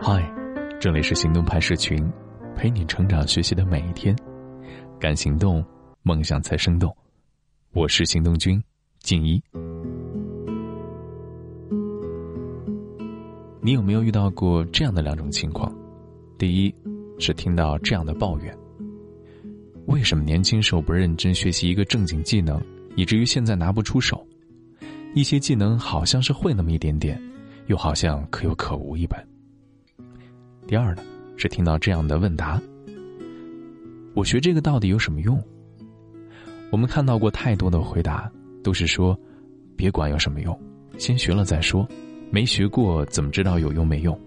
嗨，这里是行动派社群，陪你成长学习的每一天。敢行动，梦想才生动。我是行动君静一。你有没有遇到过这样的两种情况？第一，是听到这样的抱怨：为什么年轻时候不认真学习一个正经技能，以至于现在拿不出手？一些技能好像是会那么一点点，又好像可有可无一般。第二呢，是听到这样的问答：我学这个到底有什么用？我们看到过太多的回答，都是说，别管有什么用，先学了再说，没学过怎么知道有用没用？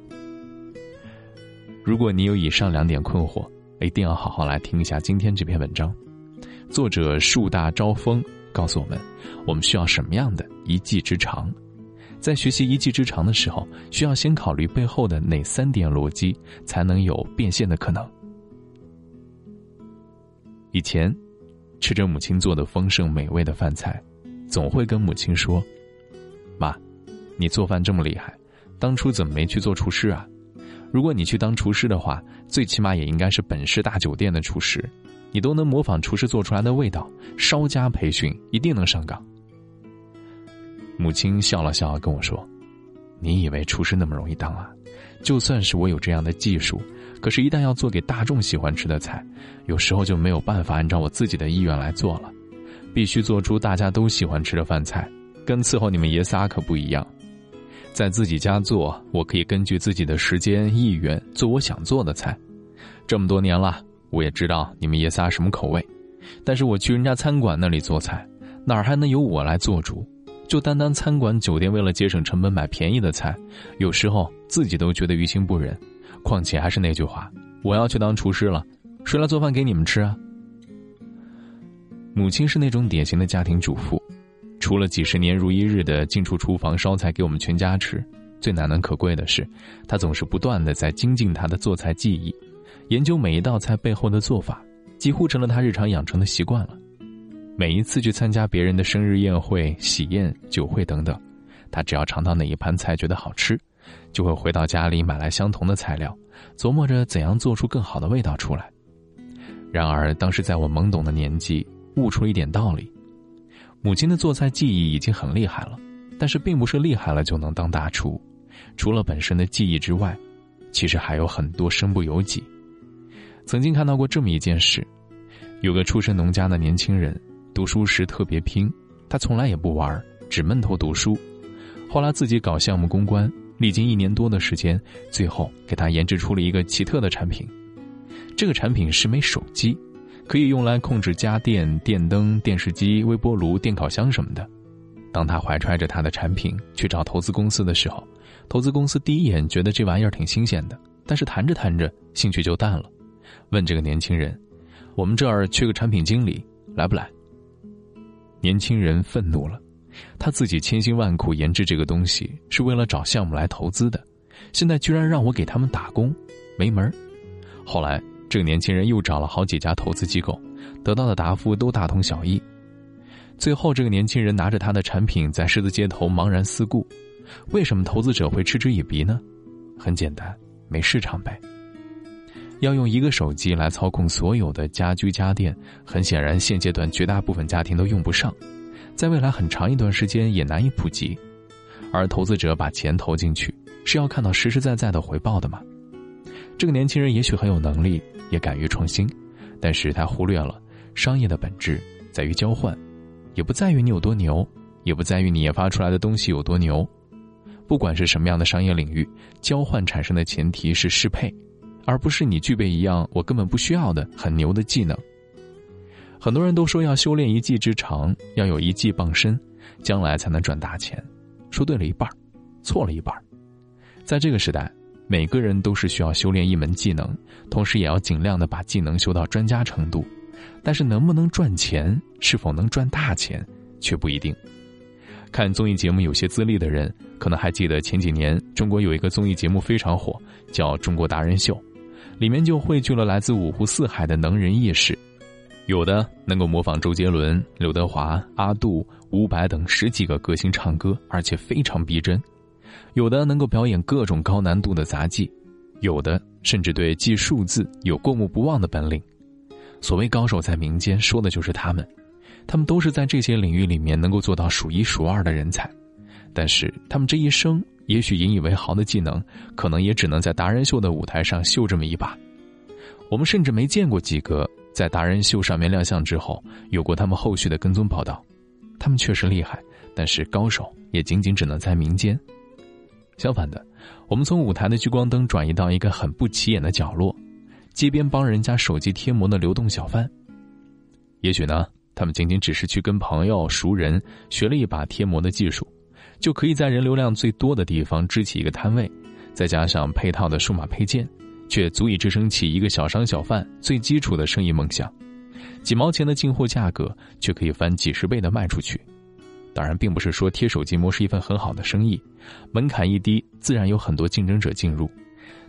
如果你有以上两点困惑，一定要好好来听一下今天这篇文章。作者树大招风告诉我们，我们需要什么样的一技之长？在学习一技之长的时候，需要先考虑背后的哪三点逻辑，才能有变现的可能。以前，吃着母亲做的丰盛美味的饭菜，总会跟母亲说：“妈，你做饭这么厉害，当初怎么没去做厨师啊？如果你去当厨师的话，最起码也应该是本市大酒店的厨师，你都能模仿厨师做出来的味道，稍加培训，一定能上岗。”母亲笑了笑，跟我说：“你以为厨师那么容易当啊？就算是我有这样的技术，可是，一旦要做给大众喜欢吃的菜，有时候就没有办法按照我自己的意愿来做了。必须做出大家都喜欢吃的饭菜，跟伺候你们爷仨可不一样。在自己家做，我可以根据自己的时间意愿做我想做的菜。这么多年了，我也知道你们爷仨什么口味。但是我去人家餐馆那里做菜，哪儿还能由我来做主？”就单单餐馆、酒店为了节省成本买便宜的菜，有时候自己都觉得于心不忍。况且还是那句话，我要去当厨师了，谁来做饭给你们吃啊？母亲是那种典型的家庭主妇，除了几十年如一日的进出厨房烧菜给我们全家吃，最难能可贵的是，她总是不断的在精进她的做菜技艺，研究每一道菜背后的做法，几乎成了她日常养成的习惯了。每一次去参加别人的生日宴会、喜宴、酒会等等，他只要尝到哪一盘菜觉得好吃，就会回到家里买来相同的材料，琢磨着怎样做出更好的味道出来。然而，当时在我懵懂的年纪，悟出一点道理：母亲的做菜技艺已经很厉害了，但是并不是厉害了就能当大厨。除了本身的技艺之外，其实还有很多身不由己。曾经看到过这么一件事：有个出身农家的年轻人。读书时特别拼，他从来也不玩，只闷头读书。后来自己搞项目公关，历经一年多的时间，最后给他研制出了一个奇特的产品。这个产品是枚手机，可以用来控制家电、电灯、电视机、微波炉、电烤箱什么的。当他怀揣着他的产品去找投资公司的时候，投资公司第一眼觉得这玩意儿挺新鲜的，但是谈着谈着兴趣就淡了，问这个年轻人：“我们这儿缺个产品经理，来不来？”年轻人愤怒了，他自己千辛万苦研制这个东西是为了找项目来投资的，现在居然让我给他们打工，没门后来，这个年轻人又找了好几家投资机构，得到的答复都大同小异。最后，这个年轻人拿着他的产品在十字街头茫然四顾。为什么投资者会嗤之以鼻呢？很简单，没市场呗。要用一个手机来操控所有的家居家电，很显然现阶段绝大部分家庭都用不上，在未来很长一段时间也难以普及。而投资者把钱投进去，是要看到实实在在的回报的嘛？这个年轻人也许很有能力，也敢于创新，但是他忽略了商业的本质在于交换，也不在于你有多牛，也不在于你研发出来的东西有多牛。不管是什么样的商业领域，交换产生的前提是适配。而不是你具备一样我根本不需要的很牛的技能。很多人都说要修炼一技之长，要有一技傍身，将来才能赚大钱。说对了一半错了一半在这个时代，每个人都是需要修炼一门技能，同时也要尽量的把技能修到专家程度。但是能不能赚钱，是否能赚大钱，却不一定。看综艺节目有些资历的人，可能还记得前几年中国有一个综艺节目非常火，叫《中国达人秀》。里面就汇聚了来自五湖四海的能人异士，有的能够模仿周杰伦、刘德华、阿杜、伍佰等十几个歌星唱歌，而且非常逼真；有的能够表演各种高难度的杂技；有的甚至对记数字有过目不忘的本领。所谓高手在民间，说的就是他们。他们都是在这些领域里面能够做到数一数二的人才，但是他们这一生也许引以为豪的技能，可能也只能在达人秀的舞台上秀这么一把。我们甚至没见过几个在达人秀上面亮相之后，有过他们后续的跟踪报道。他们确实厉害，但是高手也仅仅只能在民间。相反的，我们从舞台的聚光灯转移到一个很不起眼的角落——街边帮人家手机贴膜的流动小贩。也许呢？他们仅仅只是去跟朋友、熟人学了一把贴膜的技术，就可以在人流量最多的地方支起一个摊位，再加上配套的数码配件，却足以支撑起一个小商小贩最基础的生意梦想。几毛钱的进货价格，却可以翻几十倍的卖出去。当然，并不是说贴手机膜是一份很好的生意，门槛一低，自然有很多竞争者进入。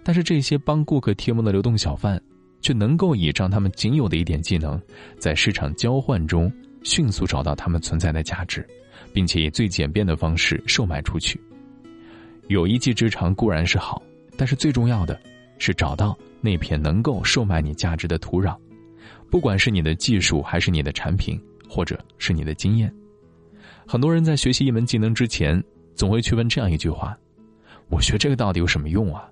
但是这些帮顾客贴膜的流动小贩。却能够倚仗他们仅有的一点技能，在市场交换中迅速找到他们存在的价值，并且以最简便的方式售卖出去。有一技之长固然是好，但是最重要的是找到那片能够售卖你价值的土壤，不管是你的技术，还是你的产品，或者是你的经验。很多人在学习一门技能之前，总会去问这样一句话：“我学这个到底有什么用啊？”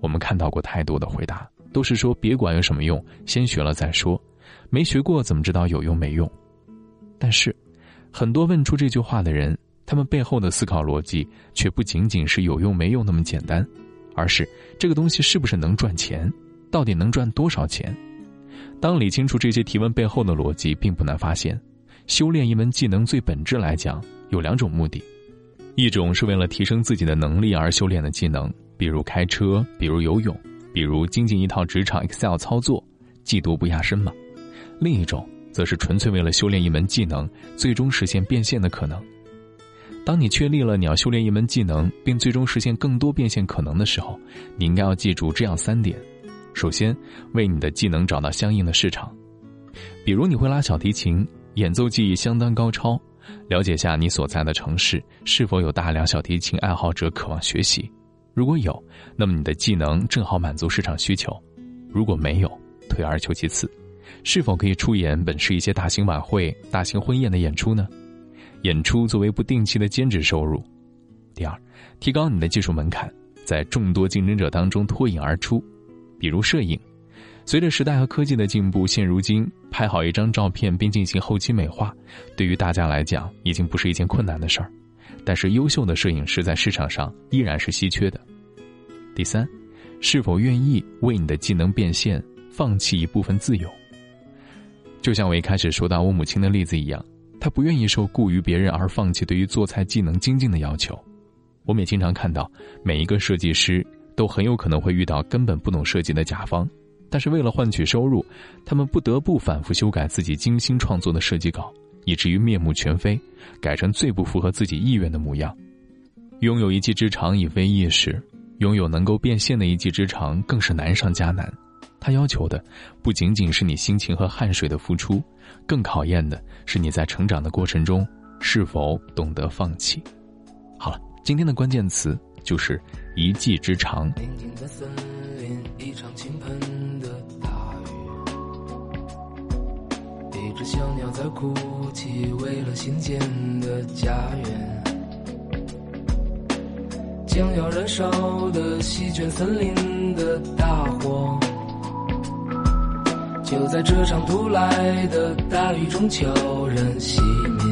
我们看到过太多的回答。都是说别管有什么用，先学了再说。没学过怎么知道有用没用？但是，很多问出这句话的人，他们背后的思考逻辑却不仅仅是有用没用那么简单，而是这个东西是不是能赚钱，到底能赚多少钱？当理清楚这些提问背后的逻辑，并不难发现，修炼一门技能最本质来讲有两种目的：一种是为了提升自己的能力而修炼的技能，比如开车，比如游泳。比如精进一套职场 Excel 操作，技多不压身嘛。另一种则是纯粹为了修炼一门技能，最终实现变现的可能。当你确立了你要修炼一门技能，并最终实现更多变现可能的时候，你应该要记住这样三点：首先，为你的技能找到相应的市场。比如你会拉小提琴，演奏技艺相当高超，了解下你所在的城市是否有大量小提琴爱好者渴望学习。如果有，那么你的技能正好满足市场需求；如果没有，退而求其次，是否可以出演本市一些大型晚会、大型婚宴的演出呢？演出作为不定期的兼职收入。第二，提高你的技术门槛，在众多竞争者当中脱颖而出。比如摄影，随着时代和科技的进步，现如今拍好一张照片并进行后期美化，对于大家来讲已经不是一件困难的事儿。但是，优秀的摄影师在市场上依然是稀缺的。第三，是否愿意为你的技能变现放弃一部分自由？就像我一开始说到我母亲的例子一样，她不愿意受雇于别人而放弃对于做菜技能精进的要求。我们也经常看到，每一个设计师都很有可能会遇到根本不懂设计的甲方，但是为了换取收入，他们不得不反复修改自己精心创作的设计稿。以至于面目全非，改成最不符合自己意愿的模样。拥有一技之长已非易事，拥有能够变现的一技之长更是难上加难。他要求的不仅仅是你辛勤和汗水的付出，更考验的是你在成长的过程中是否懂得放弃。好了，今天的关键词就是一技之长。一只小鸟在哭泣，为了新建的家园。将要燃烧的席卷森林的大火，就在这场突来的大雨中悄然熄灭。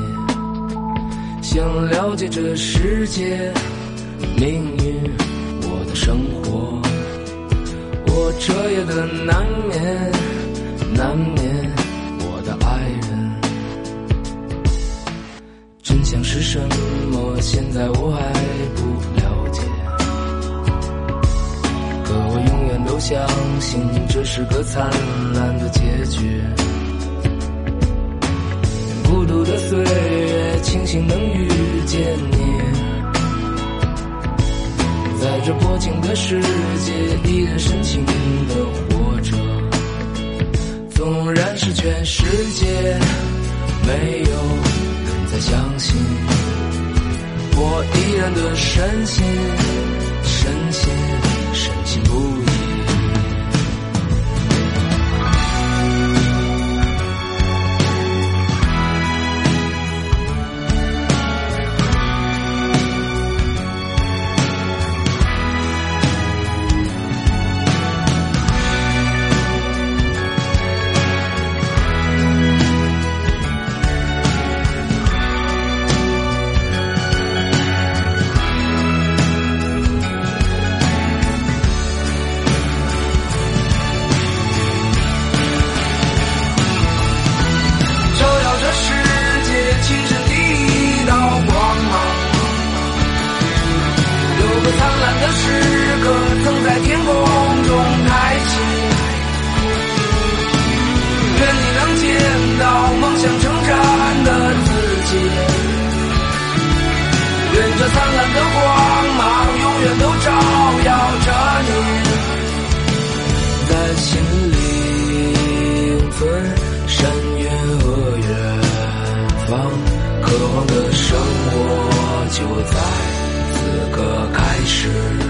想了解这世界命运，我的生活，我彻夜的难眠，难眠。我的爱人。真相是什么？现在我还不相信，这是个灿烂的结局。孤独的岁月，庆幸能遇见你。在这薄情的世界，依然深情的活着。纵然是全世界没有人。再相信，我依然的深信。我的生活就在此刻开始。